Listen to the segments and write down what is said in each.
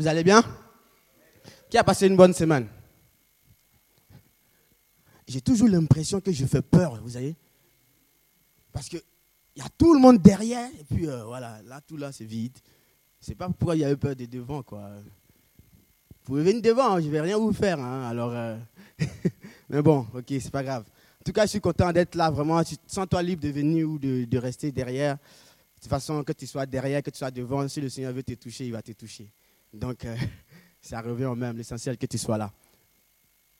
Vous allez bien? Qui a passé une bonne semaine? J'ai toujours l'impression que je fais peur, vous savez. Parce qu'il y a tout le monde derrière, et puis euh, voilà, là, tout là, c'est vide. C'est pas pourquoi il y avait peur des devants, quoi. Vous pouvez venir devant, hein, je vais rien vous faire. Hein, alors, euh, mais bon, ok, c'est pas grave. En tout cas, je suis content d'être là, vraiment. Sens-toi libre de venir ou de rester derrière. De toute façon, que tu sois derrière, que tu sois devant, si le Seigneur veut te toucher, il va te toucher. Donc, euh, ça revient au même. L'essentiel que tu sois là.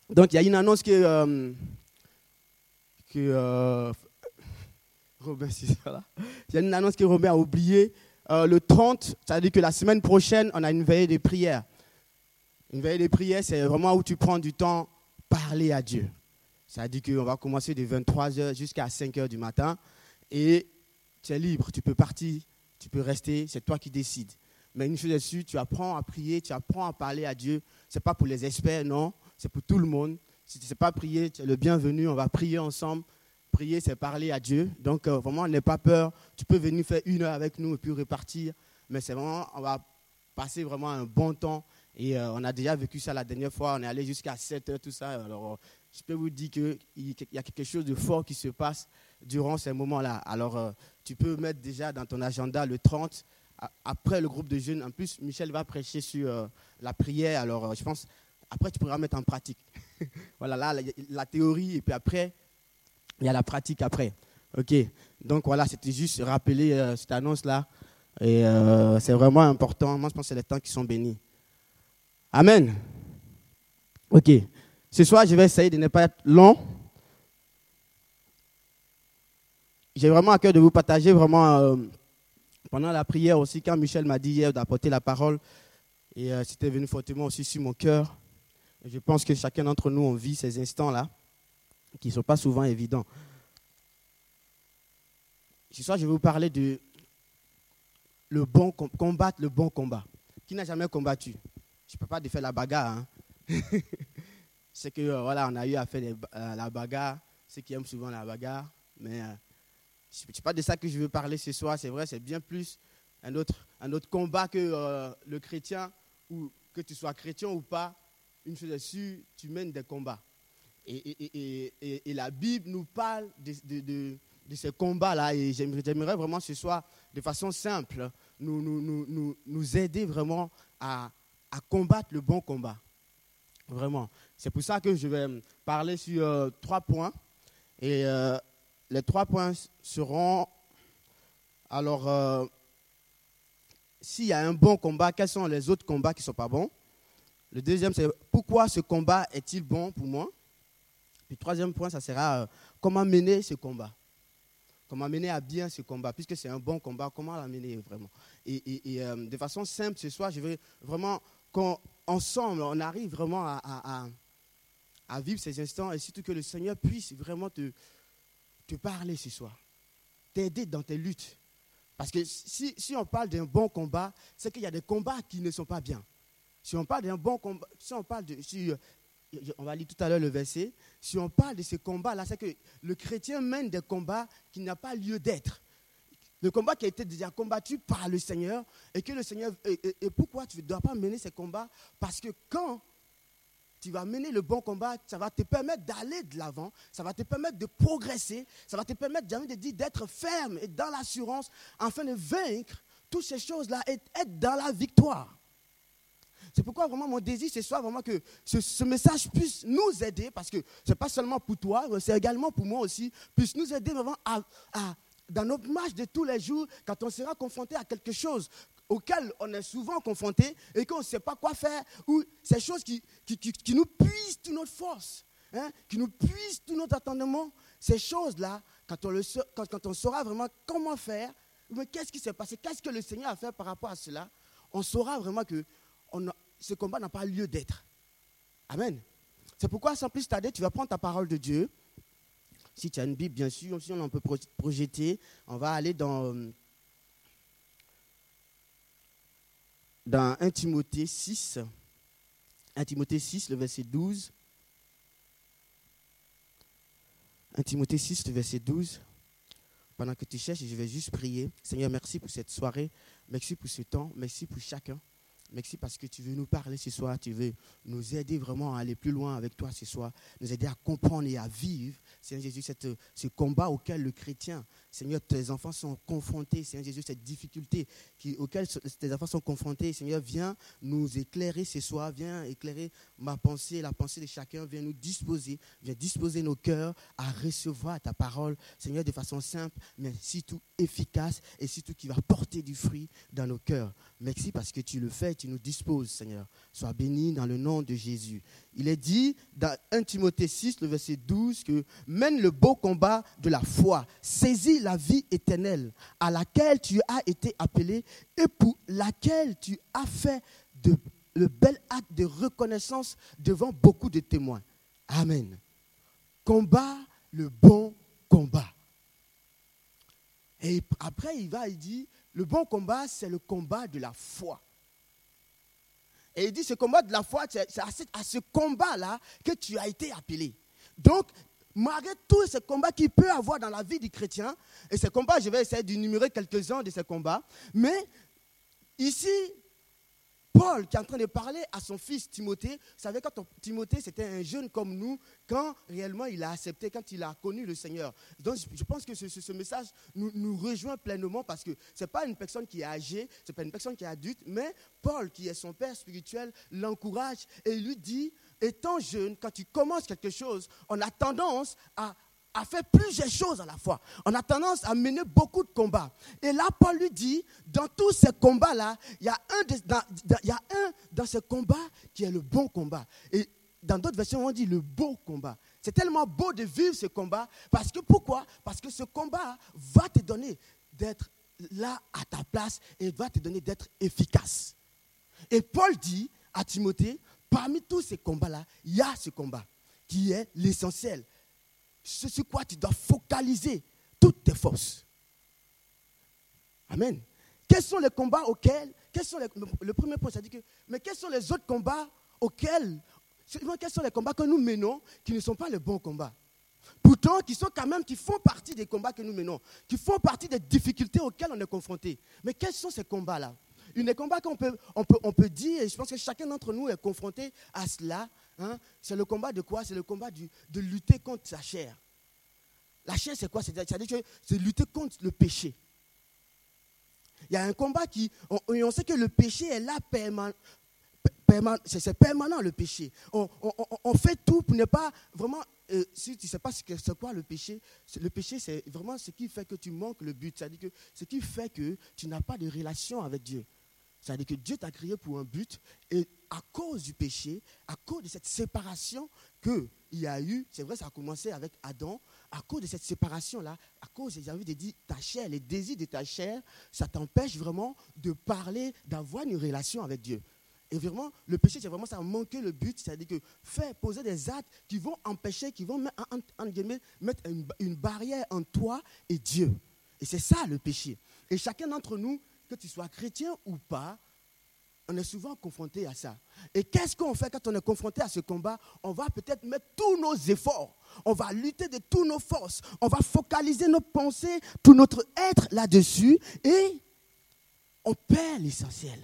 Donc, il y a une annonce que, euh, que euh, Robin, Il y a une annonce que Robin a oubliée. le 30, ça veut dire que la semaine prochaine, on a une veillée de prière. Une veillée de prière, c'est vraiment où tu prends du temps parler à Dieu. Ça dire qu'on va commencer de 23h jusqu'à 5h du matin. Et tu es libre, tu peux partir, tu peux rester, c'est toi qui décides. Mais une chose est sûre, tu apprends à prier, tu apprends à parler à Dieu. Ce n'est pas pour les experts, non, c'est pour tout le monde. Si tu ne sais pas prier, tu es le bienvenu, on va prier ensemble. Prier, c'est parler à Dieu. Donc, euh, vraiment, n'aie pas peur. Tu peux venir faire une heure avec nous et puis repartir. Mais c'est vraiment, on va passer vraiment un bon temps. Et euh, on a déjà vécu ça la dernière fois. On est allé jusqu'à 7 heures, tout ça. Alors, je peux vous dire qu'il y a quelque chose de fort qui se passe durant ces moments-là. Alors, euh, tu peux mettre déjà dans ton agenda le 30 après le groupe de jeunes, en plus, Michel va prêcher sur euh, la prière. Alors, euh, je pense, après, tu pourras mettre en pratique. voilà, là, la, théorie, et puis après, il y a la pratique après. OK. Donc, voilà, c'était juste rappeler euh, cette annonce-là. Et c'est vraiment important. Moi, je pense que c'est les temps qui sont bénis. Amen. OK. Ce soir, je vais essayer de ne pas être long. J'ai vraiment à cœur de vous partager vraiment pendant la prière aussi, quand Michel m'a dit hier d'apporter la parole, et euh, c'était venu fortement aussi sur mon cœur. je pense que chacun d'entre nous, on vit ces instants-là, qui ne sont pas souvent évidents. Ce soir, je vais vous parler de le bon combattre le bon combat. Qui n'a jamais combattu? Je ne peux pas défaire la bagarre. Hein. C'est que euh, voilà, on a eu à faire euh, la bagarre, ceux qui aiment souvent la bagarre, mais ce n'est pas de ça que je veux parler ce soir, c'est vrai, c'est bien plus un autre, un autre combat que euh, le chrétien, ou que tu sois chrétien ou pas, une chose est sûre, tu mènes des combats. Et, la Bible nous parle de, de, de, ces combats-là, et j'aimerais vraiment ce soir, de façon simple, nous, nous, nous, nous aider vraiment à, à, combattre le bon combat. Vraiment. C'est pour ça que je vais parler sur euh, trois points. Et euh, les trois points seront, alors, euh, s'il y a un bon combat, quels sont les autres combats qui ne sont pas bons? Le deuxième, c'est pourquoi ce combat est-il bon pour moi? Puis le troisième point, ça sera euh, comment mener ce combat? Comment mener à bien ce combat? Puisque c'est un bon combat, comment l'amener vraiment? Et, euh, de façon simple, ce soir, je veux vraiment qu'ensemble, on arrive vraiment à vivre ces instants et surtout que le Seigneur puisse vraiment te, te parler ce soir, t'aider dans tes luttes. Parce que si, si on parle d'un bon combat, c'est qu'il y a des combats qui ne sont pas bien. Si on parle d'un bon combat, si on parle de, si, euh, on va lire tout à l'heure le verset, si on parle de ces combats-là, c'est que le chrétien mène des combats qui n'ont pas lieu d'être. Le combat qui a été déjà combattu par le Seigneur et que le Seigneur. et pourquoi tu ne dois pas mener ces combats? Parce que quand tu vas mener le bon combat, ça va te permettre d'aller de l'avant, ça va te permettre de progresser, ça va te permettre d'être ferme et dans l'assurance afin de vaincre toutes ces choses-là et être dans la victoire. C'est pourquoi vraiment mon désir ce soir vraiment que ce, message puisse nous aider, parce que ce n'est pas seulement pour toi, c'est également pour moi aussi, puisse nous aider vraiment à, dans notre marche de tous les jours, quand on sera confronté à quelque chose, auxquelles on est souvent confronté et qu'on ne sait pas quoi faire, ou ces choses qui, qui, nous puisent toute notre force, hein, qui nous puisent tout notre attendement, ces choses-là, quand, on quand, on saura vraiment comment faire, qu'est-ce qui s'est passé, qu'est-ce que le Seigneur a fait par rapport à cela, on saura vraiment que ce combat n'a pas lieu d'être. Amen. C'est pourquoi, sans plus tarder, tu vas prendre ta parole de Dieu. Si tu as une Bible, bien sûr, si on en peut projeter, on va aller dans dans 1 Timothée 6, 1 Timothée 6, le verset 12. 1 Timothée 6, le verset 12. Pendant que tu cherches, je vais juste prier. Seigneur, merci pour cette soirée. Merci pour ce temps. Merci pour chacun. Merci parce que tu veux nous parler ce soir, tu veux nous aider vraiment à aller plus loin avec toi ce soir, nous aider à comprendre et à vivre, Seigneur Jésus, cette, ce combat auquel le chrétien, Seigneur, tes enfants sont confrontés, Seigneur Jésus, cette difficulté qui, auquel tes enfants sont confrontés, Seigneur, viens nous éclairer ce soir, viens éclairer ma pensée, la pensée de chacun, viens nous disposer, viens disposer nos cœurs à recevoir ta parole, Seigneur, de façon simple, mais surtout efficace et surtout qui va porter du fruit dans nos cœurs. Merci parce que tu le fais, tu nous disposes, Seigneur. Sois béni dans le nom de Jésus. Il est dit dans 1 Timothée 6, le verset 12, que mène le beau combat de la foi, saisis la vie éternelle à laquelle tu as été appelé et pour laquelle tu as fait le bel acte de reconnaissance devant beaucoup de témoins. Amen. Combat le bon combat. Et après, il va, il dit, le bon combat, c'est le combat de la foi. Et il dit, ce combat de la foi, c'est à ce combat-là que tu as été appelé. Donc, malgré tous ces combats qu'il peut avoir dans la vie du chrétien, et ces combats, je vais essayer d'énumérer quelques-uns de ces combats, mais ici, Paul qui est en train de parler à son fils Timothée, vous savez, quand Timothée c'était un jeune comme nous, quand réellement il a accepté, quand il a connu le Seigneur. Donc je pense que ce, message nous, rejoint pleinement parce que ce n'est pas une personne qui est âgée, ce n'est pas une personne qui est adulte, mais Paul qui est son père spirituel l'encourage et lui dit, étant jeune, quand tu commences quelque chose, on a tendance à à faire plusieurs choses à la fois. On a tendance à mener beaucoup de combats. Et là, Paul lui dit, dans tous ces combats-là, il y a un, dans, il y a un dans ces combats qui est le bon combat. Et dans d'autres versions, on dit le beau combat. C'est tellement beau de vivre ce combat. Parce que pourquoi? Parce que ce combat va te donner d'être là à ta place et va te donner d'être efficace. Et Paul dit à Timothée, parmi tous ces combats-là, il y a ce combat qui est l'essentiel ce sur quoi tu dois focaliser toutes tes forces. Amen. Quels sont les combats auxquels, le premier point, dit que, mais quels sont les autres combats auxquels, quels sont les combats que nous menons qui ne sont pas les bons combats? Pourtant, qui sont quand même, qui font partie des combats que nous menons, qui font partie des difficultés auxquelles on est confronté. Mais quels sont ces combats-là? Une des combats qu'on peut, on peut, on peut dire, et je pense que chacun d'entre nous est confronté à cela, Hein? C'est le combat de quoi? C'est le combat de lutter contre sa chair. La chair, c'est quoi? C'est-à-dire c'est lutter contre le péché. Il y a un combat qui. On, sait que le péché est là permanent. c'est permanent le péché. On, fait tout pour ne pas vraiment. Euh, si tu ne sais pas ce que c'est quoi le péché, le péché c'est vraiment ce qui fait que tu manques le but. C'est-à-dire que ce qui fait que tu n'as pas de relation avec Dieu. C'est-à-dire que Dieu t'a créé pour un but et à cause du péché, à cause de cette séparation qu'il y a eu, c'est vrai, ça a commencé avec Adam, à cause de cette séparation-là, à cause, j'ai envie de dire, ta chair, les désirs de ta chair, ça t'empêche vraiment de parler, d'avoir une relation avec Dieu. Et vraiment, le péché, c'est vraiment ça, manquer le but, c'est-à-dire que faire poser des actes qui vont empêcher, qui vont mettre, une barrière entre toi et Dieu. Et c'est ça le péché. Et chacun d'entre nous, que tu sois chrétien ou pas, on est souvent confronté à ça. Et qu'est-ce qu'on fait quand on est confronté à ce combat? On va peut-être mettre tous nos efforts, on va lutter de toutes nos forces, on va focaliser nos pensées, tout notre être là-dessus, et on perd l'essentiel.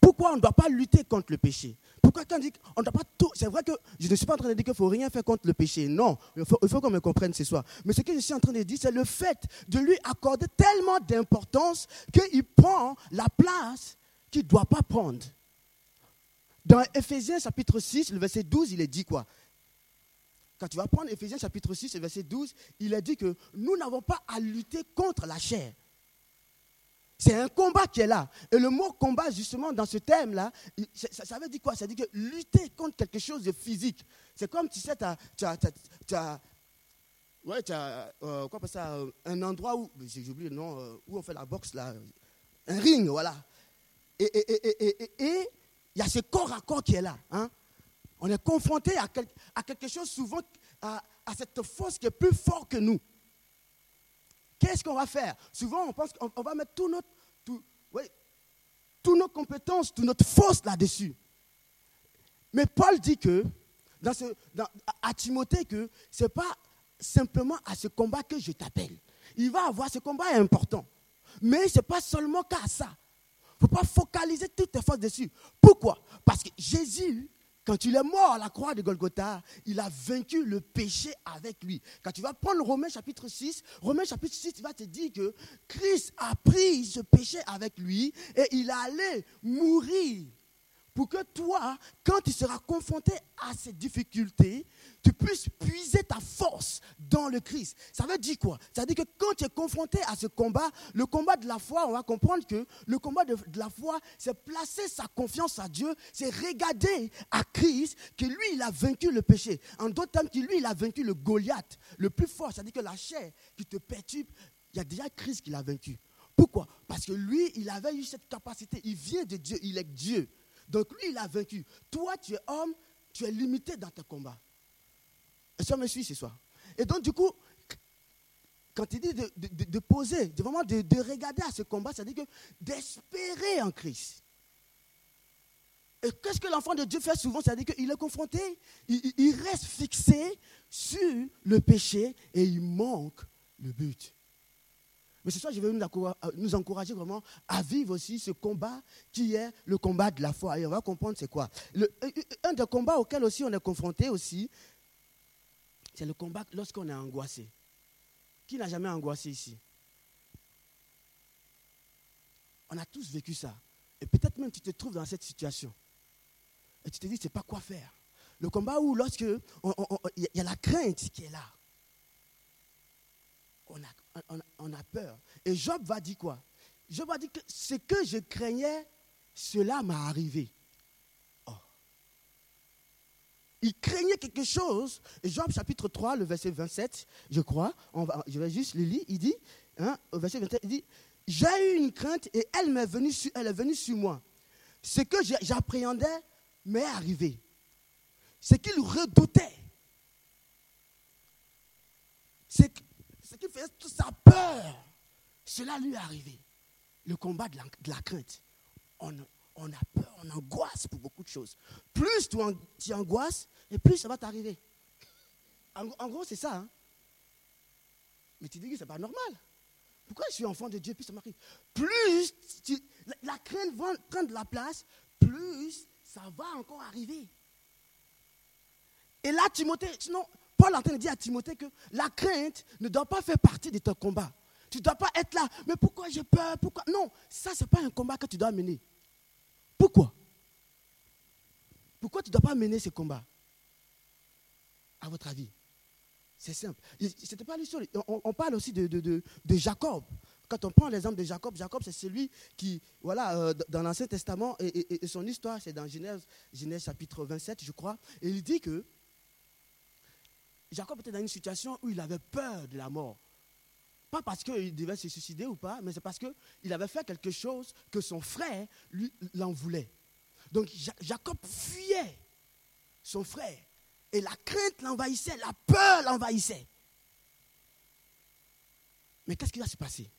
Pourquoi on ne doit pas lutter contre le péché? Pourquoi quand on dit qu'on ne doit pas tout... C'est vrai que je ne suis pas en train de dire qu'il ne faut rien faire contre le péché. Non, il faut, qu'on me comprenne ce soir. Mais ce que je suis en train de dire, c'est le fait de lui accorder tellement d'importance qu'il prend la place qu'il ne doit pas prendre. Dans Ephésiens chapitre 6, le verset 12, il est dit quoi? Quand tu vas prendre Ephésiens chapitre 6, le verset 12, il est dit que nous n'avons pas à lutter contre la chair. C'est un combat qui est là. Et le mot combat, justement, dans ce thème-là, ça, veut dire quoi? Ça veut dire que lutter contre quelque chose de physique. C'est comme, tu sais, tu as, ouais, tu as euh, quoi, ça, euh, un endroit où, j'ai oublié le nom, euh, où on fait la boxe, là, un ring, voilà. Et il y a ce corps à corps qui est là. Hein. On est confronté à, à, quelque chose souvent, à, cette force qui est plus forte que nous. Qu'est-ce qu'on va faire? Souvent, on pense qu'on va mettre toutes nos compétences, toute notre force là-dessus. Mais Paul dit que, à Timothée, que ce n'est pas simplement à ce combat que je t'appelle. Il va avoir ce combat important. Mais ce n'est pas seulement qu'à ça. ne faut pas focaliser toutes tes forces dessus. Pourquoi? Parce que Jésus, quand il est mort à la croix de Golgotha, il a vaincu le péché avec lui. Quand tu vas prendre Romains chapitre 6, Romains chapitre 6, il va te dire que Christ a pris ce péché avec lui et il allé mourir pour que toi, quand tu seras confronté à ces difficultés, tu puisses puiser ta force dans le Christ. Ça veut dire quoi? Ça veut dire que quand tu es confronté à ce combat, le combat de la foi, on va comprendre que le combat de, la foi, c'est placer sa confiance à Dieu, c'est regarder à Christ que lui, il a vaincu le péché. En d'autres termes, que lui, il a vaincu le Goliath, le plus fort. C'est-à-dire que la chair qui te perturbe, il y a déjà Christ qui l'a vaincu. Pourquoi? Parce que lui, il avait eu cette capacité. Il vient de Dieu, il est Dieu. Donc lui, il a vaincu. Toi, tu es homme, tu es limité dans tes combats. Ça me suit ce soir. Et donc, du coup, quand il dit de, poser, de vraiment de, regarder à ce combat, ça dit que d'espérer en Christ. Et qu'est-ce que l'enfant de Dieu fait souvent? C'est-à-dire qu'il est confronté, il, reste fixé sur le péché et il manque le but. Mais ce soir, je vais nous encourager vraiment à vivre aussi ce combat qui est le combat de la foi. Et on va comprendre c'est quoi. un des combats auxquels aussi on est confronté aussi, c'est le combat lorsqu'on est angoissé. Qui n'a jamais angoissé ici? On a tous vécu ça. Et peut-être même tu te trouves dans cette situation. Et tu te dis, c'est pas quoi faire. Le combat où lorsque il y a la crainte qui est là. On a, on, a peur. Et Job va dire quoi? Job va dire que ce que je craignais, cela m'est arrivé. Oh. Il craignait quelque chose. Et Job chapitre 3, le verset 27, je crois, on va, je vais juste le lire, il dit, hein, au verset 27, il dit, j'ai eu une crainte et elle, m'est venue elle est venue sur moi. Ce que j'appréhendais m'est arrivé. Ce qu'il redoutait. C'est ce qui faisait toute sa peur, cela lui est arrivé. Le combat de la, crainte. On, a peur, on angoisse pour beaucoup de choses. Plus tu, angoisses, et plus ça va t'arriver. En, gros, c'est ça. Hein. Mais tu dis que ce n'est pas normal. Pourquoi je suis enfant de Dieu, puis ça m'arrive? Plus la, crainte va prendre la place, plus ça va encore arriver. Et là, Timothée, sinon, Paul est en train de dire à Timothée que la crainte ne doit pas faire partie de ton combat. Tu ne dois pas être là. Mais pourquoi j'ai peur? Pourquoi? Non, ça, ce n'est pas un combat que tu dois mener. Pourquoi? Pourquoi tu ne dois pas mener ce combat? À votre avis? C'est simple. Pas on, on, parle aussi de, de, Jacob. Quand on prend l'exemple de Jacob, Jacob, c'est celui qui, voilà, euh, dans l'Ancien Testament, et, et, son histoire, c'est dans Genèse, Genèse chapitre 27, je crois, et il dit que Jacob était dans une situation où il avait peur de la mort. Pas parce qu'il devait se suicider ou pas, mais c'est parce qu'il avait fait quelque chose que son frère lui l'en voulait. Donc Jacob fuyait son frère. Et la crainte l'envahissait, la peur l'envahissait. Mais qu'est-ce qui va se passer?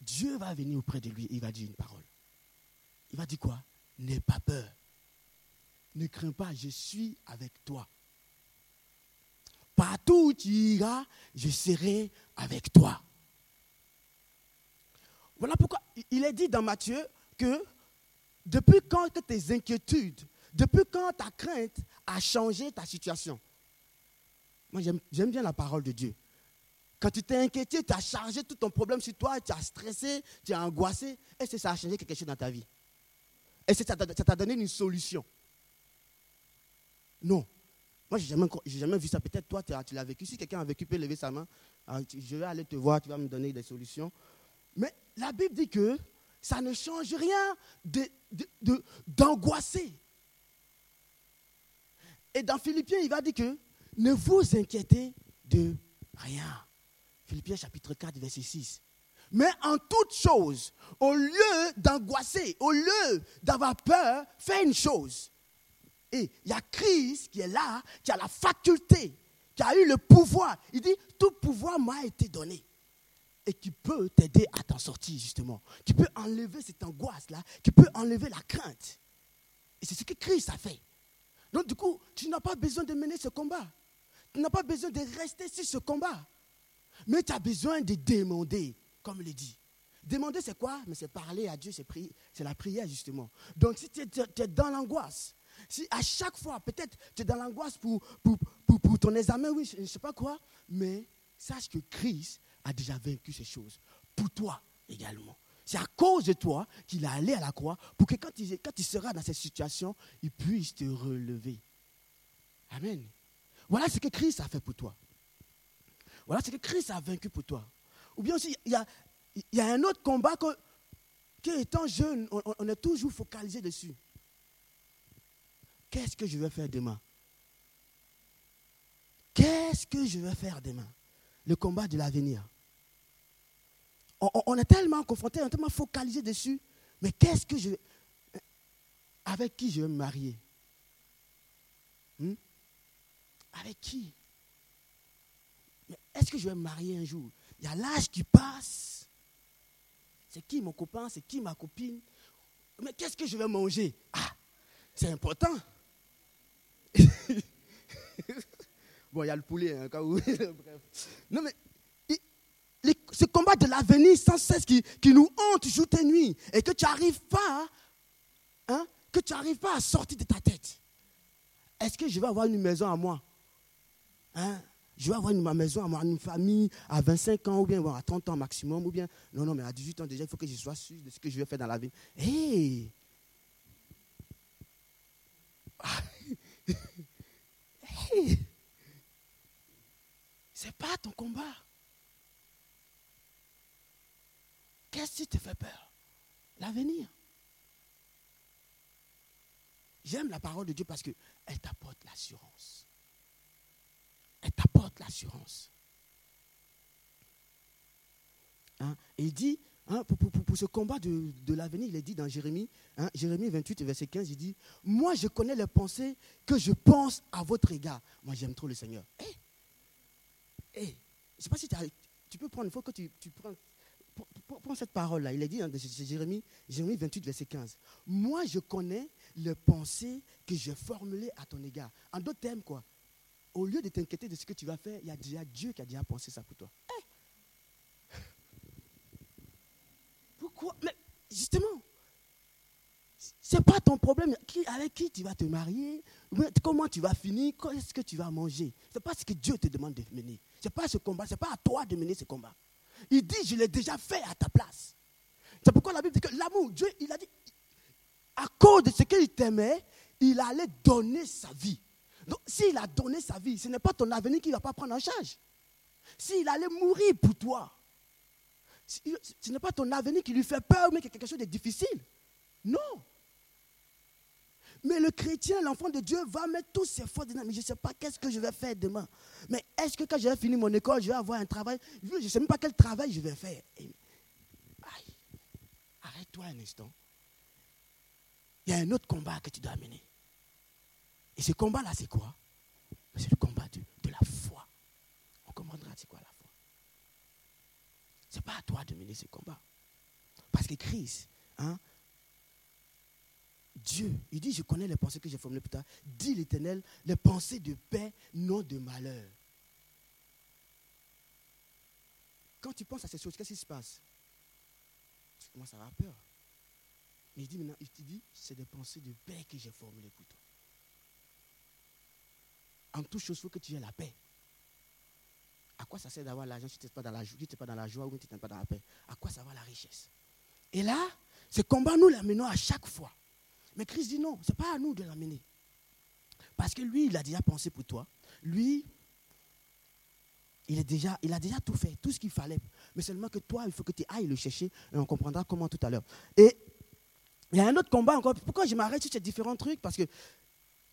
Dieu va venir auprès de lui et il va dire une parole. Il va dire quoi? N'aie pas peur. Ne crains pas, je suis avec toi. Partout où tu iras, je serai avec toi. Voilà pourquoi il est dit dans Matthieu que depuis quand tes inquiétudes, depuis quand ta crainte a changé ta situation? Moi, j'aime bien la parole de Dieu. Quand tu t'es inquiété, tu as chargé tout ton problème sur toi, tu as stressé, tu as angoissé, est-ce que ça a changé quelque chose dans ta vie? Est-ce que ça t'a donné une solution? Non. Moi, je n'ai jamais, vu ça. Peut-être toi, tu l'as vécu. Si quelqu'un a vécu, peut lever sa main. Ah, je vais aller te voir, tu vas me donner des solutions. Mais la Bible dit que ça ne change rien d'angoisser. Et dans Philippiens, il va dire que ne vous inquiétez de rien. Philippiens chapitre 4, verset 6. Mais en toute chose, au lieu d'angoisser, au lieu d'avoir peur, fais une chose. Et il y a Christ qui est là, qui a la faculté, qui a eu le pouvoir. Il dit, tout pouvoir m'a été donné. Et qui peut t'aider à t'en sortir, justement. Qui peut enlever cette angoisse-là, qui peut enlever la crainte. Et c'est ce que Christ a fait. Donc du coup, tu n'as pas besoin de mener ce combat. Tu n'as pas besoin de rester sur ce combat. Mais tu as besoin de demander, comme il dit. Demander, c'est quoi? Mais c'est parler à Dieu, c'est c'est la prière, justement. Donc, si tu es, dans l'angoisse, si à chaque fois, peut-être tu es dans l'angoisse pour, pour, pour, ton examen, oui, je ne sais pas quoi, mais sache que Christ a déjà vaincu ces choses. Pour toi également. C'est à cause de toi qu'il est allé à la croix pour que quand il, quand il sera dans cette situation, il puisse te relever. Amen. Voilà ce que Christ a fait pour toi. Voilà ce que Christ a vaincu pour toi. Ou bien aussi, il y a, il y a un autre combat que, étant jeune, on, est toujours focalisé dessus. Qu'est-ce que je vais faire demain? Qu'est-ce que je vais faire demain? Le combat de l'avenir. On, est tellement confronté, on est tellement focalisé dessus. Mais qu'est-ce que je. Avec qui je vais me marier? Hmm? Avec qui? Est-ce que je vais me marier un jour? Il y a l'âge qui passe. C'est qui mon copain? C'est qui ma copine? Mais qu'est-ce que je vais manger? Ah, c'est important. Bon, il y a le poulet, hein, cas où. Bref. Non, mais ce combat de l'avenir sans cesse qui, qui, nous hante jour et nuit et que tu n'arrives pas, hein, que tu n'arrives pas à sortir de ta tête. Est-ce que je vais avoir une maison à moi? Hein? Je vais avoir une maison à moi, une famille à 25 ans ou bien à 30 ans maximum ou bien non non mais à 18 ans déjà il faut que je sois sûr de ce que je vais faire dans la vie. Hé hey. C'est pas ton combat. Qu'est-ce qui te fait peur? L'avenir. J'aime la parole de Dieu parce qu'elle t'apporte l'assurance. Elle t'apporte l'assurance. Hein? il dit, hein, pour, ce combat de, l'avenir, il est dit dans Jérémie, hein, Jérémie 28, verset 15, il dit, moi je connais les pensées que je pense à votre égard. Moi j'aime trop le Seigneur. Eh, eh, je ne sais pas si tu peux prendre, il faut que tu, Prends cette parole-là. Il est dit dans Jérémie, Jérémie 28, verset 15. Moi, je connais les pensées que j'ai formulées à ton égard. En d'autres termes, quoi Au lieu de t'inquiéter de ce que tu vas faire, il y a déjà Dieu qui a déjà pensé ça pour toi. Eh! Mais justement, ce n'est pas ton problème. avec qui tu vas te marier? Comment tu vas finir? Qu'est-ce que tu vas manger? Ce n'est pas ce que Dieu te demande de mener. Ce n'est pas ce combat. Ce n'est pas à toi de mener ce combat. Il dit, je l'ai déjà fait à ta place. C'est pourquoi la Bible dit que l'amour, Dieu, il a dit, à cause de ce qu'il t'aimait, il allait donner sa vie. Donc, s'il a donné sa vie, ce n'est pas ton avenir qu'il ne va pas prendre en charge. S'il allait mourir pour toi, ce n'est pas ton avenir qui lui fait peur, mais quelque chose de difficile. Non. Mais le chrétien, l'enfant de Dieu, va mettre tous ses forces dedans. Mais je ne sais pas qu'est-ce que je vais faire demain. Mais est-ce que quand je vais finir mon école, je vais avoir un travail? Je ne sais même pas quel travail je vais faire. arrête-toi un instant. Il y a un autre combat que tu dois mener. Et ce combat-là, c'est quoi? C'est le combat de, de, la foi. On comprendra c'est quoi la foi. De mener ce combat. Parce que Christ, hein, Dieu, il dit, je connais les pensées que j'ai formulées plus tard. Dit l'Éternel, les pensées de paix, non de malheur. Quand tu penses à ces choses, qu'est-ce qui se passe? Tu commences à avoir peur. Mais il dit maintenant, il te dit, c'est des pensées de paix que j'ai formulées pour toi. En toute chose, il faut que tu aies la paix. À quoi ça sert d'avoir l'argent si tu n'es pas, dans la joie, pas dans la joie ou tu n'es pas dans la paix? À quoi ça va la richesse? Et là, ce combat, nous l'amenons à chaque fois. Mais Christ dit non, ce n'est pas à nous de l'amener. Parce que lui, il a déjà pensé pour toi. Lui, il, est déjà, il a déjà tout fait, tout ce qu'il fallait. Mais seulement que toi, il faut que tu ailles le chercher et on comprendra comment tout à l'heure. Et il y a un autre combat encore. Pourquoi je m'arrête sur ces différents trucs? Parce que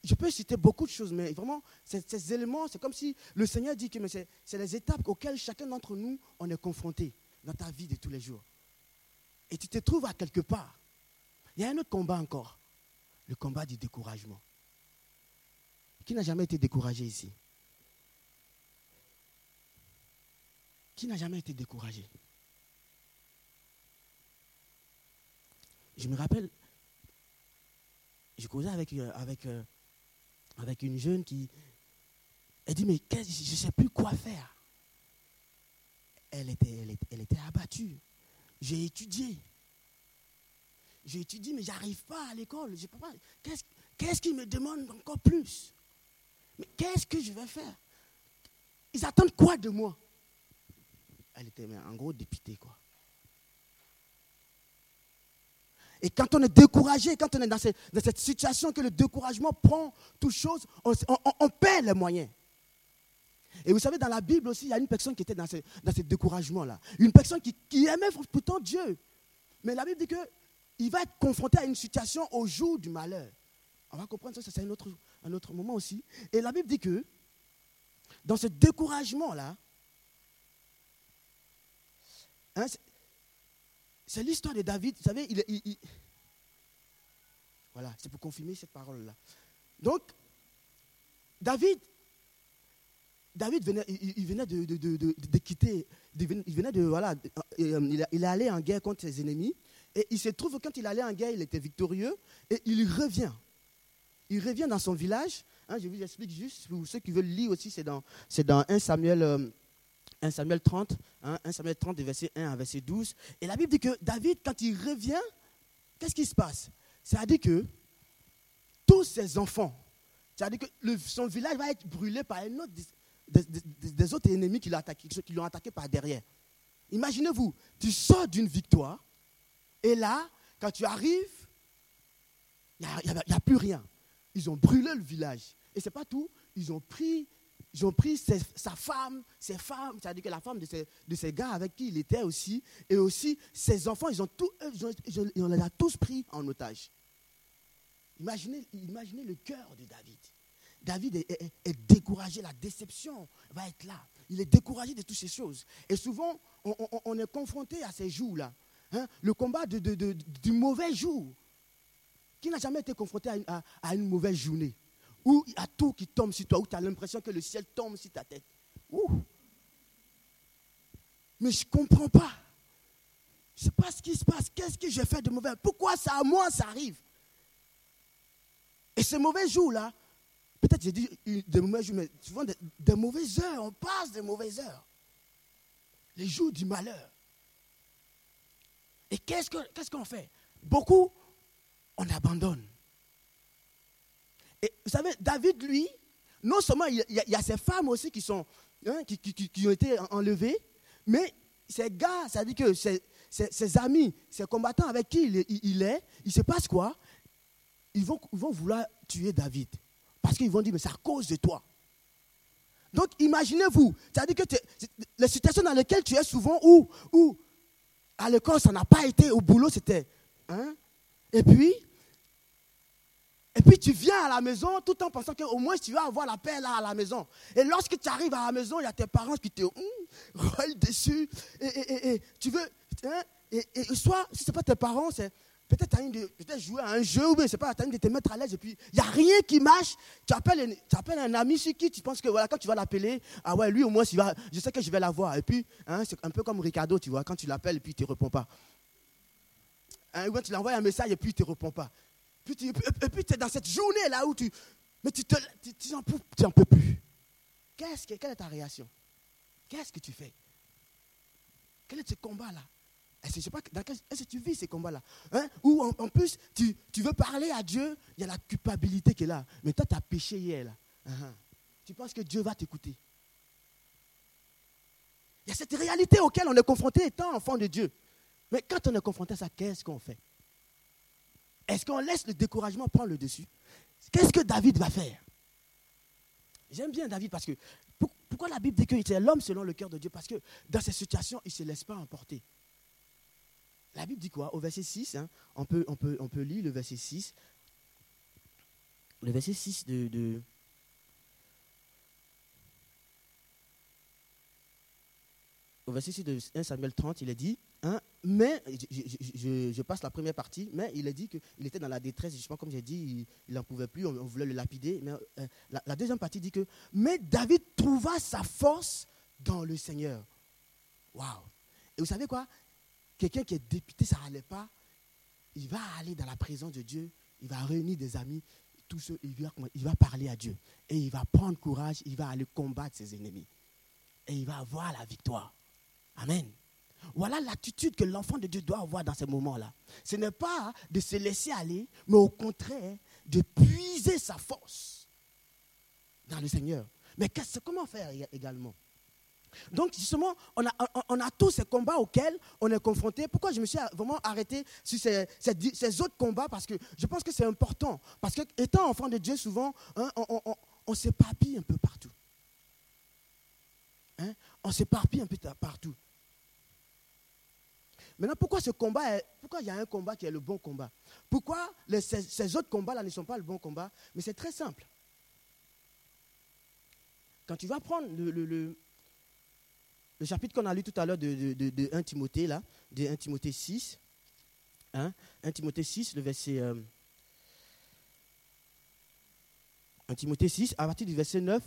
je peux citer beaucoup de choses, mais vraiment, ces, éléments, c'est comme si le Seigneur dit que c'est les étapes auxquelles chacun d'entre nous, on est confronté dans ta vie de tous les jours. Et tu te trouves à quelque part. Il y a un autre combat encore le combat du découragement. Qui n'a jamais été découragé ici? Qui n'a jamais été découragé? Je me rappelle, je causais avec, euh, avec, euh, avec une jeune qui. Elle dit Mais je ne sais plus quoi faire. Elle était, elle elle était abattue. j'ai étudié. J'ai étudié, mais j'arrive pas à l'école. Qu'est-ce, qu'est-ce qui me demande encore plus? Mais qu'est-ce que je vais faire? Ils attendent quoi de moi? Elle était en gros dépitée, quoi. Et quand on est découragé, quand on est dans cette, situation que le découragement prend toute chose, on, perd les moyens. Et vous savez, dans la Bible aussi, il y a une personne qui était dans ce, découragement-là. Une personne qui, aimait pourtant Dieu. Mais la Bible dit qu'il va être confronté à une situation au jour du malheur. On va comprendre ça, c'est un autre, un autre moment aussi. Et la Bible dit que dans ce découragement-là, hein, c'est l'histoire de David. Vous savez, il, voilà, c'est pour confirmer cette parole-là. Donc, David, David venait, il, venait de, quitter, il venait de, voilà, euh, il est allé en guerre contre ses ennemis. Et il se trouve que quand il allait en guerre, il était victorieux. Et il revient. Il revient dans son village. Hein, je vous explique juste, pour ceux qui veulent lire aussi, c'est dans, dans 1 Samuel euh, 1 Samuel 30, 1 hein, Samuel 30, verset 1 à verset 12. Et la Bible dit que David, quand il revient, qu'est-ce qui se passe? C'est-à-dire que tous ses enfants, c'est-à-dire que son village va être brûlé par des, autres ennemis qui l'ont attaqué, qui l'ont attaqué par derrière. Imaginez-vous, tu sors d'une victoire, et là, quand tu arrives, il n'y a, plus rien. Ils ont brûlé le village. Et ce n'est pas tout, ils ont pris ils ont pris sa femme, ses femmes, c'est-à-dire que la femme de ces, de ces, gars avec qui il était aussi, et aussi ses enfants, ils ont tout, ils on les a tous pris en otage. Imaginez, imaginez le cœur de David. David est, découragé, la déception va être là. Il est découragé de toutes ces choses. Et souvent, on, est confronté à ces jours-là. Hein, le combat du mauvais jour. Qui n'a jamais été confronté à une mauvaise journée? Où il y a tout qui tombe sur toi, où tu as l'impression que le ciel tombe sur ta tête. Mais je ne comprends pas. Je ne sais pas ce qui se passe. Qu'est-ce que j'ai fait de mauvais? Pourquoi ça à moi, ça arrive? Et ces mauvais jours-là, peut-être j'ai dit des mauvais jours, mais souvent des, mauvaises heures. On passe des mauvaises heures. Les jours du malheur. Et qu'est-ce qu'on fait? Beaucoup, on abandonne. Et vous savez, David, lui, non seulement il y, a, ces femmes aussi qui, sont, hein, qui, ont été enlevées, mais ces gars, ça dit que ses, amis, ses combattants avec qui il, est, il se passe quoi? Ils vont, vont vouloir tuer David. Parce qu'ils vont dire, mais c'est à cause de toi. Donc imaginez-vous, c'est-à-dire que la situation dans laquelle tu es souvent, où, où à l'école ça n'a pas été, au boulot c'était. Hein, et puis, et puis tu viens à la maison tout en pensant qu'au moins tu vas avoir la paix là à la maison. Et lorsque tu arrives à la maison, il y a tes parents qui te hum, dessus. Et, tu veux. Hein, et, soit, si ce n'est pas tes parents, c'est peut-être peut jouer à un jeu ou c'est pas, tu as de te mettre à l'aise. Et puis il n'y a rien qui marche. Tu appelles, tu appelles un ami sur qui tu penses que voilà, quand tu vas l'appeler, ah ouais, lui au moins, je sais que je vais l'avoir. Et puis, hein, c'est un peu comme Ricardo, tu vois, quand tu l'appelles et puis il ne te répond pas. Hein, tu lui envoies un message et puis il ne te répond pas et puis tu es dans cette journée-là où tu. Mais tu n'en tu, peux plus. Qu'est-ce que, quelle est ta réaction? Qu'est-ce que tu fais? Quel est ce combat-là? Est-ce que, tu vis ces combats-là hein? Ou en, plus, tu, veux parler à Dieu, il y a la culpabilité qui est là. Mais toi, tu as péché hier. Là. Uh-huh. Tu penses que Dieu va t'écouter? Il y a cette réalité auquel on est confronté étant enfant de Dieu. Mais quand on est confronté à ça, qu'est-ce qu'on fait? Est-ce qu'on laisse le découragement prendre le dessus? Qu'est-ce que David va faire? J'aime bien David parce que pourquoi la Bible dit qu'il est l'homme selon le cœur de Dieu? Parce que dans ces situations, il ne se laisse pas emporter. La Bible dit quoi? Au verset 6, hein, on, peut, on, peut, on peut lire le verset 6. Le verset 6 de, au verset 6 de 1 Samuel 30, il est dit Hein? mais, je, passe la première partie, mais il a dit qu'il était dans la détresse, justement, comme j'ai dit, il n'en pouvait plus, on, voulait le lapider. Mais euh, la, deuxième partie dit que, mais David trouva sa force dans le Seigneur. Waouh! Et vous savez quoi? Quelqu'un qui est député, ça n'allait pas. Il va aller dans la présence de Dieu, il va réunir des amis, tout ce, il, va, il va parler à Dieu. Et il va prendre courage, il va aller combattre ses ennemis. Et il va avoir la victoire. Amen. Voilà l'attitude que l'enfant de Dieu doit avoir dans ces moments-là. Ce n'est pas de se laisser aller, mais au contraire, de puiser sa force dans le Seigneur. Mais comment faire également? Donc, justement, on a, tous ces combats auxquels on est confronté. Pourquoi je me suis vraiment arrêté sur ces, autres combats? Parce que je pense que c'est important. Parce que, étant enfant de Dieu, souvent, hein, on, s'éparpille un peu partout. Hein? On s'éparpille un peu partout. Maintenant, pourquoi ce combat pourquoi il y a un combat qui est le bon combat? Pourquoi ces, autres combats-là ne sont pas le bon combat? Mais c'est très simple. Quand tu vas prendre le, le, chapitre qu'on a lu tout à l'heure de, 1 Timothée, là, de 1 Timothée 6, hein, 1 Timothée 6, le verset... 1 euh, Timothée 6, à partir du verset 9,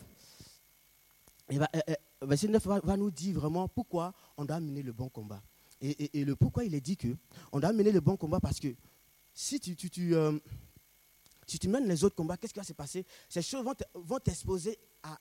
et va, euh, euh, verset 9 va, nous dire vraiment pourquoi on doit mener le bon combat. Et, le pourquoi il est dit que on doit mener le bon combat parce que si tu, tu, euh, si tu mènes les autres combats, qu'est-ce qui va se passer? Ces choses vont t'exposer à,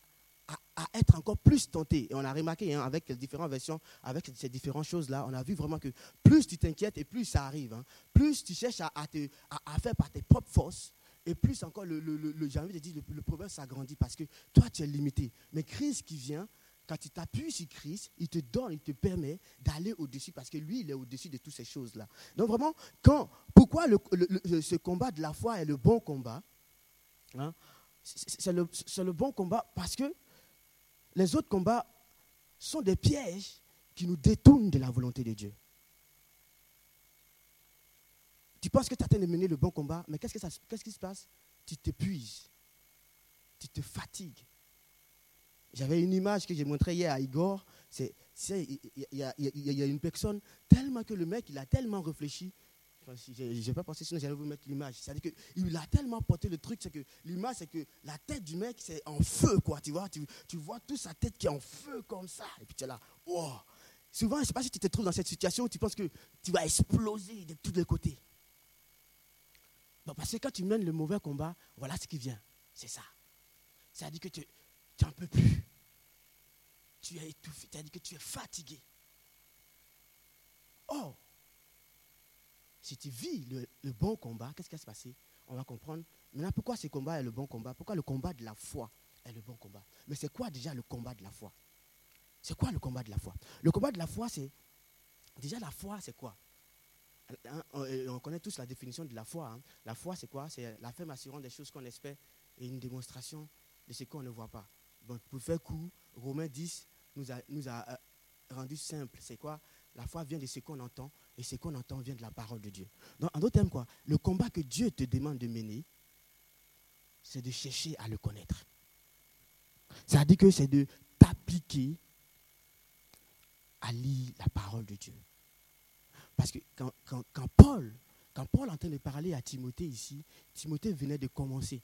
à, être encore plus tenté. Et on a remarqué hein, avec les différentes versions, avec ces différentes choses-là, on a vu vraiment que plus tu t'inquiètes et plus ça arrive. Hein. Plus tu cherches à, à, faire par tes propres forces, et plus encore, le, le, le, j'ai envie de dire, le, le problème s'agrandit parce que toi, tu es limité. Mais crise qui vient, quand tu t'appuies sur Christ, il te donne, il te permet d'aller au-dessus parce que lui, il est au-dessus de toutes ces choses-là. Donc vraiment, quand, pourquoi ce combat de la foi est le bon combat hein? C'est le, bon combat parce que les autres combats sont des pièges qui nous détournent de la volonté de Dieu. Tu penses que tu as de mener le bon combat, mais qu'est-ce, que qu'est-ce qui se passe? Tu t'épuises, tu te fatigues, j'avais une image que j'ai montrée hier à Igor. C'est, il y, a une personne, tellement que le mec, il a tellement réfléchi. je n'ai pas pensé, sinon j'allais vous mettre l'image. C'est-à-dire qu'il a tellement porté le truc, c'est que l'image, c'est que la tête du mec, c'est en feu, quoi. Tu vois, tu, tu, vois toute sa tête qui est en feu comme ça. Et puis tu es là. Souvent, je ne sais pas si tu te trouves dans cette situation où tu penses que tu vas exploser de tous les côtés. parce que quand tu mènes le mauvais combat, voilà ce qui vient. C'est ça. C'est-à-dire que tu, tu n'en peux plus. Tu es étouffé, tu as dit que tu es fatigué. Oh, si tu vis le, bon combat, qu'est-ce qui va se passer? On va comprendre maintenant pourquoi ce combat est le bon combat, pourquoi le combat de la foi est le bon combat? Mais c'est quoi déjà le combat de la foi? C'est quoi le combat de la foi? Le combat de la foi, c'est. Déjà, la foi, c'est quoi? On, connaît tous la définition de la foi. Hein. La foi, c'est quoi? C'est l'affirmation des choses qu'on espère et une démonstration de ce qu'on ne voit pas pour faire court, Romains 10 nous a, euh, rendu simple. C'est quoi? La foi vient de ce qu'on entend et ce qu'on entend vient de la parole de Dieu. Donc, en d'autres termes, quoi? Le combat que Dieu te demande de mener, c'est de chercher à le connaître. Ça dit que c'est de t'appliquer à lire la parole de Dieu. Parce que quand, Paul, quand Paul en train de parler à Timothée ici, Timothée venait de commencer.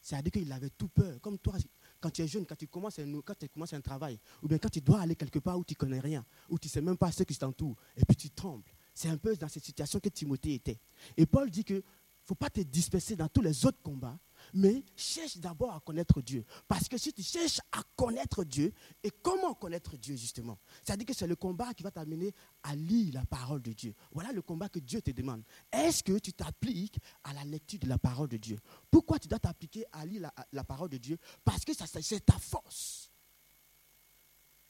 C'est-à-dire qu'il avait tout peur. Comme toi, quand tu es jeune, quand tu, commences un, quand tu commences un travail, ou bien quand tu dois aller quelque part où tu ne connais rien, où tu ne sais même pas ce qui t'entoure, et puis tu trembles. C'est un peu dans cette situation que Timothée était. Et Paul dit que ne faut pas te disperser dans tous les autres combats, mais cherche d'abord à connaître Dieu. Parce que si tu cherches à connaître Dieu, et comment connaître Dieu justement? C'est-à-dire que c'est le combat qui va t'amener à lire la parole de Dieu. Voilà le combat que Dieu te demande. Est-ce que tu t'appliques à la lecture de la parole de Dieu? Pourquoi tu dois t'appliquer à lire la, parole de Dieu? Parce que c'est ta force.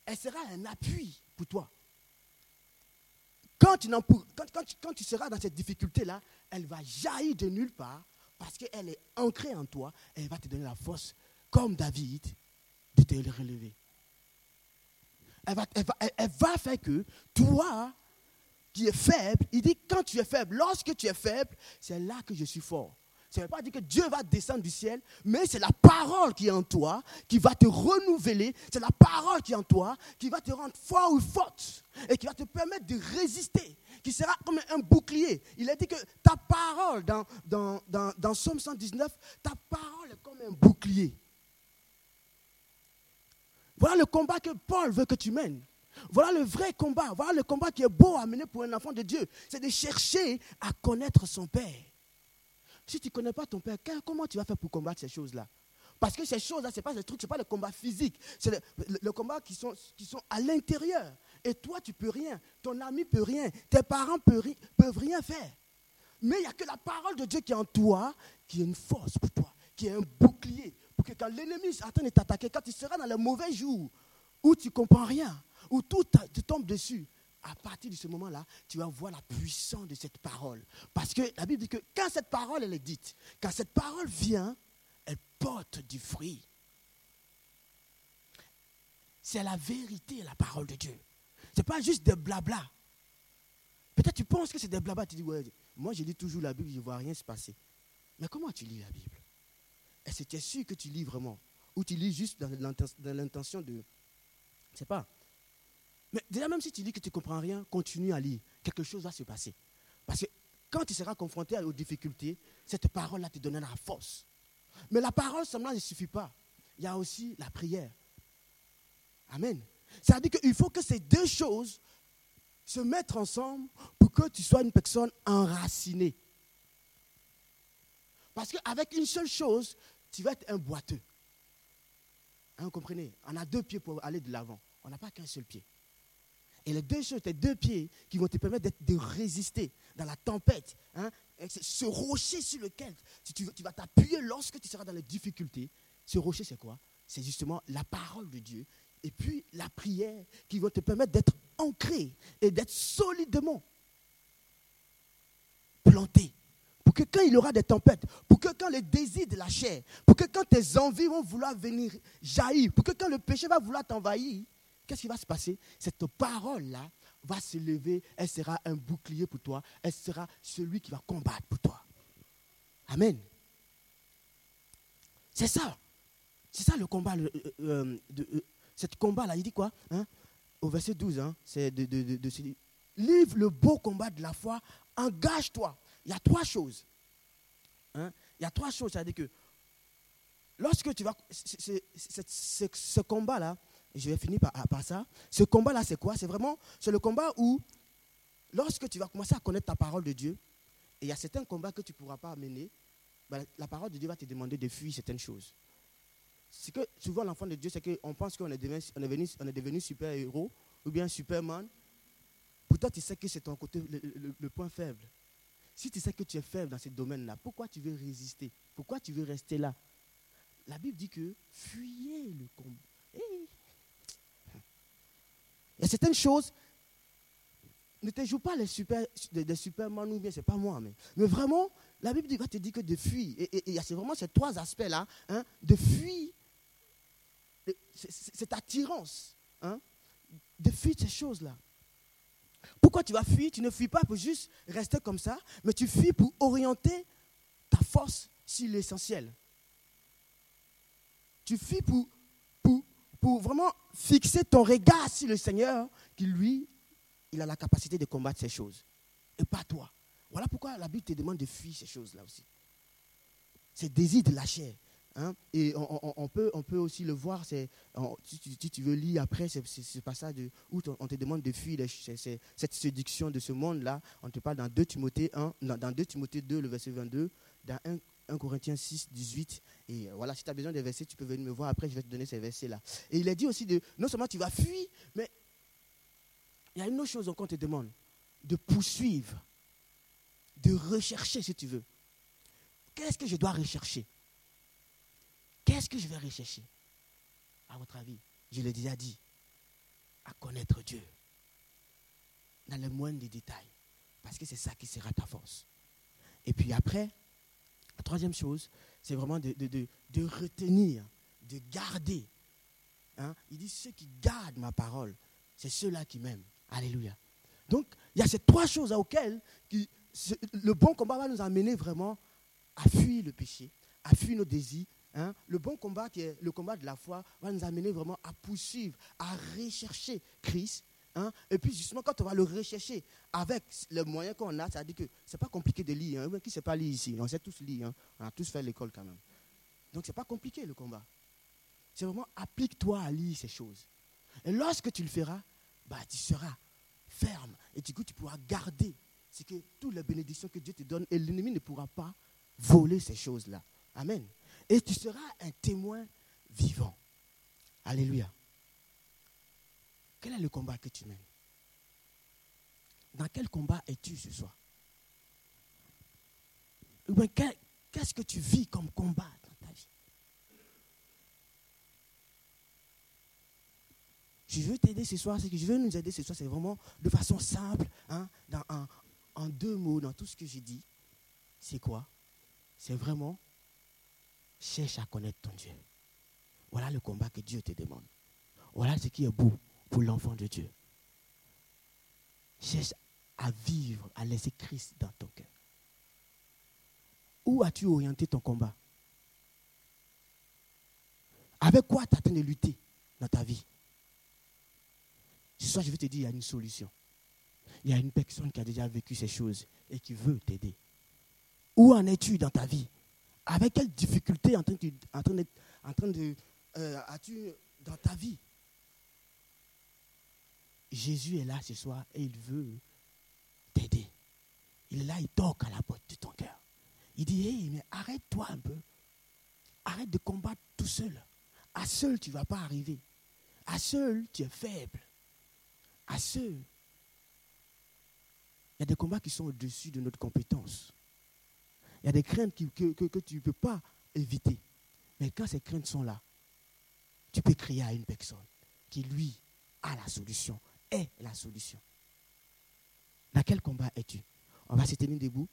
Elle sera un appui pour toi. Quand tu, quand tu seras dans cette difficulté-là, elle va jaillir de nulle part parce qu'elle est ancrée en toi, elle va te donner la force, comme David, de te relever. Elle va, elle va, faire que toi, qui es faible, il dit quand tu es faible, lorsque tu es faible, c'est là que je suis fort. Ça ne veut pas dire que Dieu va descendre du ciel, mais c'est la parole qui est en toi, qui va te renouveler. C'est la parole qui est en toi, qui va te rendre fort ou forte, et qui va te permettre de résister qui sera comme un bouclier. Il a dit que ta parole, dans, dans, dans, dans Somme 119, ta parole est comme un bouclier. Voilà le combat que Paul veut que tu mènes. Voilà le vrai combat. Voilà le combat qui est beau à mener pour un enfant de Dieu. C'est de chercher à connaître son Père. Si tu ne connais pas ton Père, comment tu vas faire pour combattre ces choses-là? Parce que ces choses-là, ce n'est pas des trucs, ce pas le combat physique. C'est le, combat qui sont, qui sont à l'intérieur. Et toi, tu peux rien. Ton ami peut rien. Tes parents peuvent, peuvent rien faire. Mais il n'y a que la parole de Dieu qui est en toi, qui est une force pour toi, qui est un bouclier. Pour que quand l'ennemi train de t'attaquer, quand tu seras dans le mauvais jour, où tu ne comprends rien, où tout tombe dessus, à partir de ce moment-là, tu vas voir la puissance de cette parole. Parce que la Bible dit que quand cette parole elle est dite, quand cette parole vient, elle porte du fruit. C'est la vérité, la parole de Dieu. Ce n'est pas juste des blabla. Peut-être tu penses que c'est des blabla. Tu dis, ouais, moi je lis toujours la Bible, je ne vois rien se passer. Mais comment tu lis la Bible? Est-ce que tu es sûr que tu lis vraiment? Ou tu lis juste dans l'intention de. Je ne sais pas. Mais déjà, même si tu dis que tu ne comprends rien, continue à lire. Quelque chose va se passer. Parce que quand tu seras confronté aux difficultés, cette parole-là te donnera la force. Mais la parole seulement ne suffit pas. Il y a aussi la prière. Amen. C'est-à-dire qu'il faut que ces deux choses se mettent ensemble pour que tu sois une personne enracinée. Parce qu'avec une seule chose, tu vas être un boiteux. Hein, vous comprenez? On a deux pieds pour aller de l'avant. On n'a pas qu'un seul pied. Et les deux choses, tes deux pieds qui vont te permettre de résister dans la tempête. Hein, ce rocher sur lequel tu, vas t'appuyer lorsque tu seras dans les difficultés. Ce rocher, c'est quoi? C'est justement la parole de Dieu. Et puis la prière qui va te permettre d'être ancré et d'être solidement planté. Pour que quand il y aura des tempêtes, pour que quand les désirs de la chair, pour que quand tes envies vont vouloir venir jaillir, pour que quand le péché va vouloir t'envahir, qu'est-ce qui va se passer? Cette parole-là va se lever, elle sera un bouclier pour toi, elle sera celui qui va combattre pour toi. Amen. C'est ça. C'est ça le combat. Le, euh, euh, euh, combat-là, il dit quoi hein? Au verset 12, hein, c'est de, de, Livre le beau combat de la foi, engage-toi. Il y a trois choses. Hein? Il y a trois choses. C'est-à-dire que lorsque tu vas. ce combat-là, je vais finir par, ça. Ce combat-là, c'est quoi? C'est vraiment, c'est le combat où, lorsque tu vas commencer à connaître ta parole de Dieu, et il y a certains combats que tu ne pourras pas mener, ben, la parole de Dieu va te demander de fuir certaines choses. Ce que souvent l'enfant de Dieu, c'est qu'on pense qu'on est, devenu, devenu, super-héros ou bien superman. Pourtant, tu sais que c'est ton côté, le, point faible. Si tu sais que tu es faible dans ce domaine-là, pourquoi tu veux résister? Pourquoi tu veux rester là? La Bible dit que fuyez le combat. Il y a certaines choses, ne te joue pas les super, des, Superman ou bien, c'est pas moi, mais, mais vraiment, la Bible va te dire que de fuir. Et il y a vraiment ces trois aspects-là, hein, de fuir cette attirance, hein, de fuir ces choses-là. Pourquoi tu vas fuir? Tu ne fuis pas pour juste rester comme ça, mais tu fuis pour orienter ta force sur l'essentiel. Tu fuis pour pour vraiment fixer ton regard sur le Seigneur, qui lui, il a la capacité de combattre ces choses. Et pas toi. Voilà pourquoi la Bible te demande de fuir ces choses-là aussi. Ces désirs de la chair. Hein. Et on, peut, on peut aussi le voir, si, tu veux lire après ce, passage où on te demande de fuir cette séduction de ce monde-là. On te parle dans 2 Timothée 1, dans 2 Timothée 2, le verset 22, dans 1 1 Corinthiens 6, 18. Et voilà, si tu as besoin des versets, tu peux venir me voir. Après, je vais te donner ces versets-là. Et il a dit aussi de, non seulement tu vas fuir, mais il y a une autre chose qu'on te demande, de poursuivre, de rechercher si tu veux. Qu'est-ce que je dois rechercher? Qu'est-ce que je vais rechercher? À votre avis, je l'ai déjà dit, à connaître Dieu, dans le moindre des détails, parce que c'est ça qui sera ta force. Et puis après, la troisième chose, c'est vraiment de, retenir, de garder. Hein. Il dit, ceux qui gardent ma parole, c'est ceux-là qui m'aiment. Alléluia. Donc, il y a ces trois choses auxquelles le bon combat va nous amener vraiment à fuir le péché, à fuir nos désirs. Hein. Le bon combat, qui est le combat de la foi, va nous amener vraiment à poursuivre, à rechercher Christ Hein? Et puis justement, quand on va le rechercher avec le moyen qu'on a, ça dire que ce n'est pas compliqué de lire. Hein? Qui ne sait pas lire ici? On sait tous lire. Hein? On a tous fait l'école quand même. Donc ce n'est pas compliqué le combat. C'est vraiment applique-toi à lire ces choses. Et lorsque tu le feras, bah, tu seras ferme. Et du coup, tu pourras garder. C'est que toutes les bénédictions que Dieu te donne et l'ennemi ne pourra pas voler ces choses-là. Amen. Et tu seras un témoin vivant. Alléluia. Quel est le combat que tu mènes? Dans quel combat es-tu ce soir? Qu'est-ce que tu vis comme combat dans ta vie? Je veux t'aider ce soir, c'est que je veux nous aider ce soir, c'est vraiment de façon simple, hein, dans en deux mots, dans tout ce que j'ai dit. C'est quoi? C'est vraiment cherche à connaître ton Dieu. Voilà le combat que Dieu te demande. Voilà ce qui est beau pour l'enfant de Dieu. Cherche à vivre, à laisser Christ dans ton cœur. Où as-tu orienté ton combat? Avec quoi tu train de lutter dans ta vie? Ce soir, je vais te dire, il y a une solution. Il y a une personne qui a déjà vécu ces choses et qui veut t'aider. Où en es-tu dans ta vie? Avec quelle difficulté en train de, en train de, euh, as-tu dans ta vie? Jésus est là ce soir et il veut t'aider. Il est là, il toque à la porte de ton cœur. Il dit, hé, mais arrête-toi un peu. Arrête de combattre tout seul. À seul, tu ne vas pas arriver. À seul, tu es faible. À seul. Il y a des combats qui sont au-dessus de notre compétence. Il y a des craintes que, que tu ne peux pas éviter. Mais quand ces craintes sont là, tu peux crier à une personne qui, lui, a la solution, est la solution. Dans quel combat es-tu? On va se tenir debout.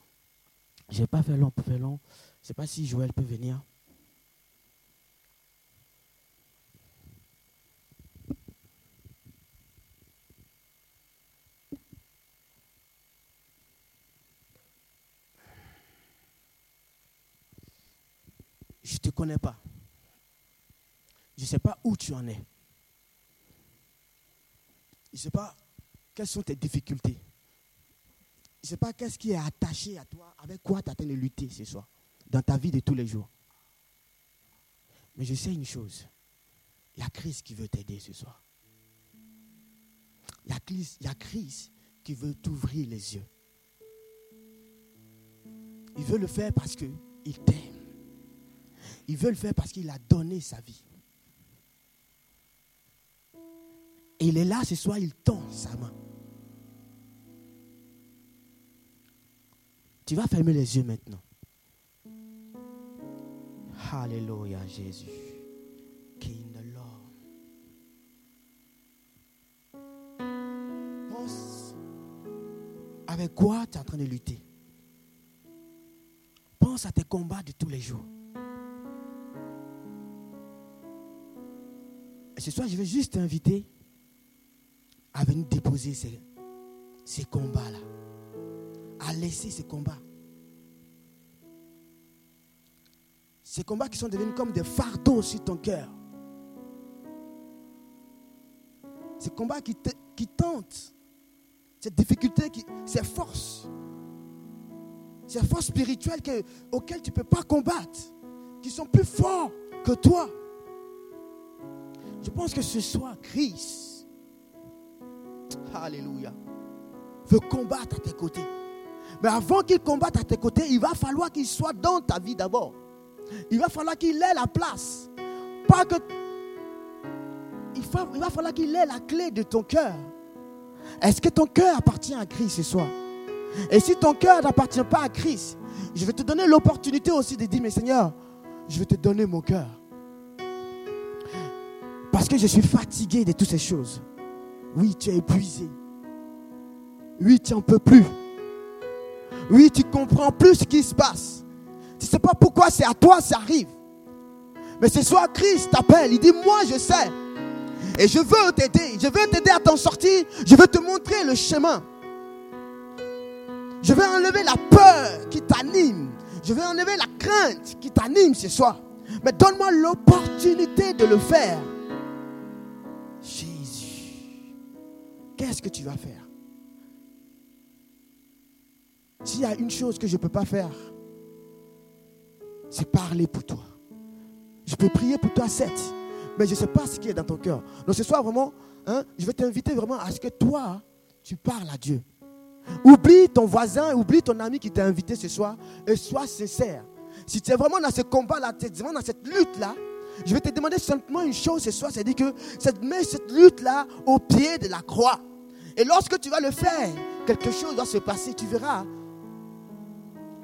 Je ne vais pas faire long faire long. Je ne sais pas si Joël peut venir. Je ne te connais pas. Je ne sais pas où tu en es. Je ne sais pas quelles sont tes difficultés. Je ne sais pas qu'est-ce qui est attaché à toi, avec quoi tu as de lutter ce soir, dans ta vie de tous les jours. Mais je sais une chose. Il y a Christ qui veut t'aider ce soir. Il y a Christ, il y a Christ qui veut t'ouvrir les yeux. Il veut le faire parce qu'il t'aime. Il veut le faire parce qu'il a donné sa vie. Et il est là ce soir, il tend sa main. Tu vas fermer les yeux maintenant. Alléluia, Jésus. King the Lord. Pense avec quoi tu es en train de lutter? Pense à tes combats de tous les jours. Ce soir, je vais juste t'inviter à venir déposer ces, ces combats-là à laisser ces combats. Ces combats qui sont devenus comme des fardeaux sur ton cœur. Ces combats qui, qui tentent. Ces difficultés, qui, ces forces. Ces forces spirituelles que, auxquelles tu ne peux pas combattre. Qui sont plus forts que toi. Je pense que ce soit Christ. Alléluia. Veut combattre à tes côtés. Mais avant qu'il combatte à tes côtés, il va falloir qu'il soit dans ta vie d'abord. Il va falloir qu'il ait la place. Pas que. Il, il va falloir qu'il ait la clé de ton cœur. Est-ce que ton cœur appartient à Christ ce soir? Et si ton cœur n'appartient pas à Christ, je vais te donner l'opportunité aussi de dire, mais Seigneur, je vais te donner mon cœur. Parce que je suis fatigué de toutes ces choses. Oui, tu es épuisé. Oui, tu n'en peux plus. Oui, tu comprends plus ce qui se passe. Tu ne sais pas pourquoi c'est à toi ça arrive. Mais ce soir, Christ t'appelle. Il dit, moi je sais. Et je veux t'aider. Je veux t'aider à t'en sortir. Je veux te montrer le chemin. Je veux enlever la peur qui t'anime. Je veux enlever la crainte qui t'anime ce soir. Mais donne-moi l'opportunité de le faire. Qu'est-ce que tu vas faire? S'il y a une chose que je ne peux pas faire, c'est parler pour toi. Je peux prier pour toi, certes, mais je ne sais pas ce qui est dans ton cœur. Donc ce soir, vraiment, hein, je vais t'inviter vraiment à ce que toi, tu parles à Dieu. Oublie ton voisin, oublie ton ami qui t'a invité ce soir et sois sincère. si tu es vraiment dans ce combat-là, tu es vraiment dans cette lutte-là, je vais te demander simplement une chose ce soir, c'est dire que cette, mets cette lutte-là au pied de la croix. Et lorsque tu vas le faire, quelque chose doit se passer. Tu verras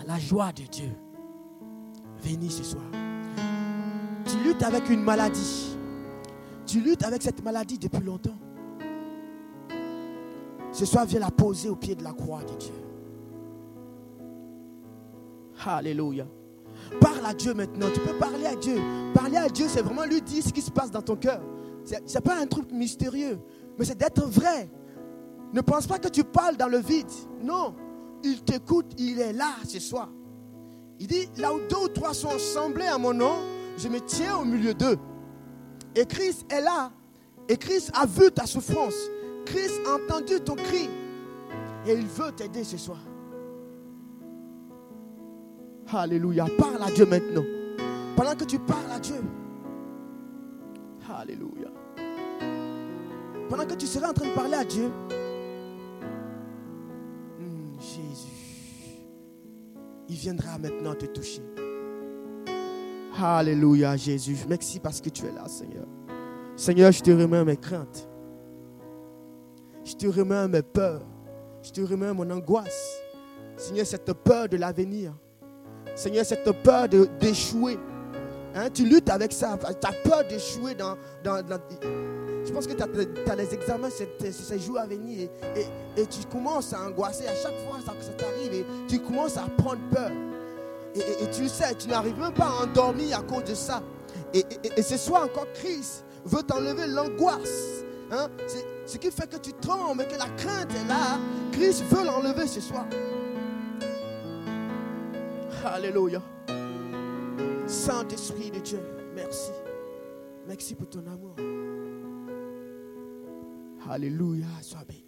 la joie de Dieu venir ce soir. Tu luttes avec une maladie. Tu luttes avec cette maladie depuis longtemps. Ce soir, viens la poser au pied de la croix de Dieu. Alléluia. Parle à Dieu maintenant. Tu peux parler à Dieu. Parler à Dieu, c'est vraiment lui dire ce qui se passe dans ton cœur. Ce n'est pas un truc mystérieux, mais c'est d'être vrai. Ne pense pas que tu parles dans le vide. Non. Il t'écoute, il est là ce soir. Il dit, là où deux ou trois sont assemblés à mon nom, je me tiens au milieu d'eux. Et Christ est là. Et Christ a vu ta souffrance. Christ a entendu ton cri. Et il veut t'aider ce soir. Alléluia. Parle à Dieu maintenant. Pendant que tu parles à Dieu. Alléluia. Pendant que tu seras en train de parler à Dieu. Il viendra maintenant te toucher. Alléluia, Jésus. Merci parce que tu es là, Seigneur. Seigneur, je te remets mes craintes. Je te remets mes peurs. Je te remets mon angoisse. Seigneur, cette peur de l'avenir. Seigneur, cette peur d'échouer. Hein, tu luttes avec ça. Tu as peur d'échouer dans, dans, Je pense que tu as, les examens ces jours à venir et, tu commences à angoisser. À chaque fois que ça t'arrive, et tu commences à prendre peur. Et, tu sais, tu n'arrives même pas à endormir à cause de ça. Et, ce soir encore, Christ veut t'enlever l'angoisse. Hein. Ce qui fait que tu trembles et que la crainte est là. Christ veut l'enlever ce soir. Alléluia. Saint-Esprit de Dieu, merci. Merci pour ton amour. Alléluia, sois béni.